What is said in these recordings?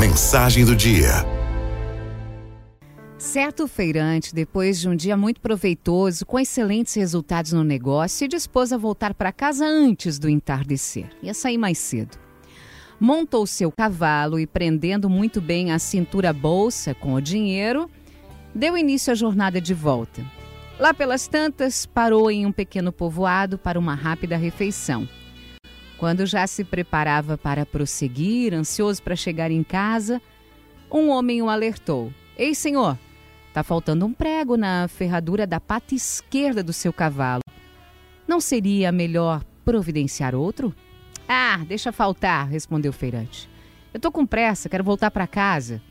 Mensagem do dia. Certo feirante, depois de um dia muito proveitoso, com excelentes resultados no negócio, se dispôs a voltar para casa antes do entardecer. Ia sair mais cedo. Montou seu cavalo e, prendendo muito bem a cintura bolsa com o dinheiro, deu início à jornada de volta. Lá pelas tantas, parou em um pequeno povoado para uma rápida refeição. Quando já se preparava para prosseguir, ansioso para chegar em casa, um homem o alertou: Ei, senhor, está faltando um prego na ferradura da pata esquerda do seu cavalo. Não seria melhor providenciar outro? Ah, deixa faltar, respondeu o feirante. Eu estou com pressa, quero voltar para casa.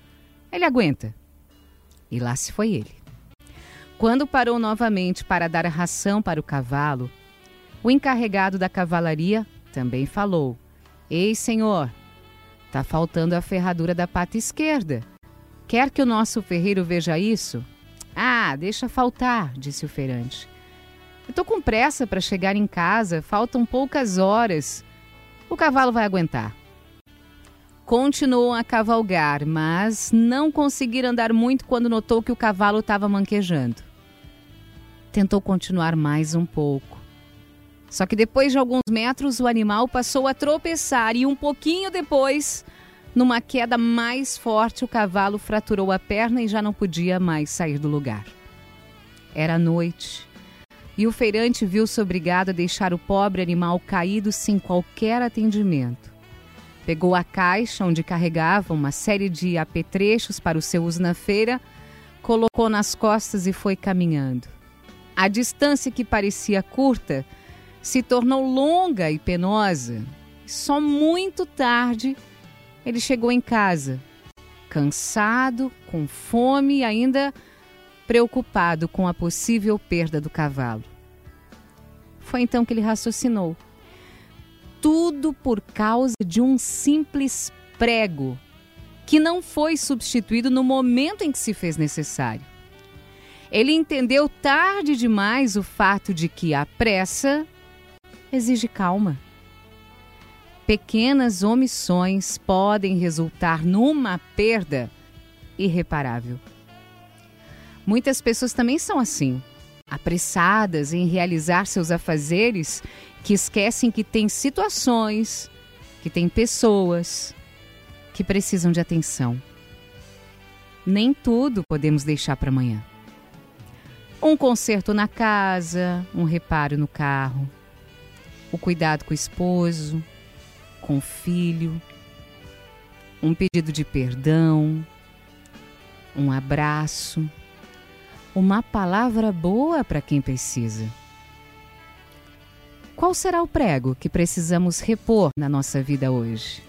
Ele aguenta. E lá se foi ele. Quando parou novamente para dar a ração para o cavalo, o encarregado da cavalaria também falou: Ei, senhor, está faltando a ferradura da pata esquerda. Quer que o nosso ferreiro veja isso? Ah, deixa faltar, disse o feirante. Eu estou com pressa para chegar em casa, faltam poucas horas. O cavalo vai aguentar. Continuou a cavalgar, mas não conseguiram andar muito quando notou que o cavalo estava manquejando tentou continuar mais um pouco. Só que depois de alguns metros, o animal passou a tropeçar e um pouquinho depois, numa queda mais forte, o cavalo fraturou a perna e já não podia mais sair do lugar. Era noite e o feirante viu-se obrigado a deixar o pobre animal caído sem qualquer atendimento. Pegou a caixa onde carregava uma série de apetrechos para o seu uso na feira, colocou nas costas e foi caminhando. A distância que parecia curta se tornou longa e penosa. Só muito tarde ele chegou em casa, cansado, com fome e ainda preocupado com a possível perda do cavalo. Foi então que ele raciocinou. Tudo por causa de um simples prego que não foi substituído no momento em que se fez necessário. Ele entendeu tarde demais o fato de que a pressa exige calma. Pequenas omissões podem resultar numa perda irreparável. Muitas pessoas também são assim, apressadas em realizar seus afazeres, que esquecem que tem situações, que tem pessoas que precisam de atenção. Nem tudo podemos deixar para amanhã. Um conserto na casa, um reparo no carro, o cuidado com o esposo, com o filho, um pedido de perdão, um abraço, uma palavra boa para quem precisa. Qual será o prego que precisamos repor na nossa vida hoje?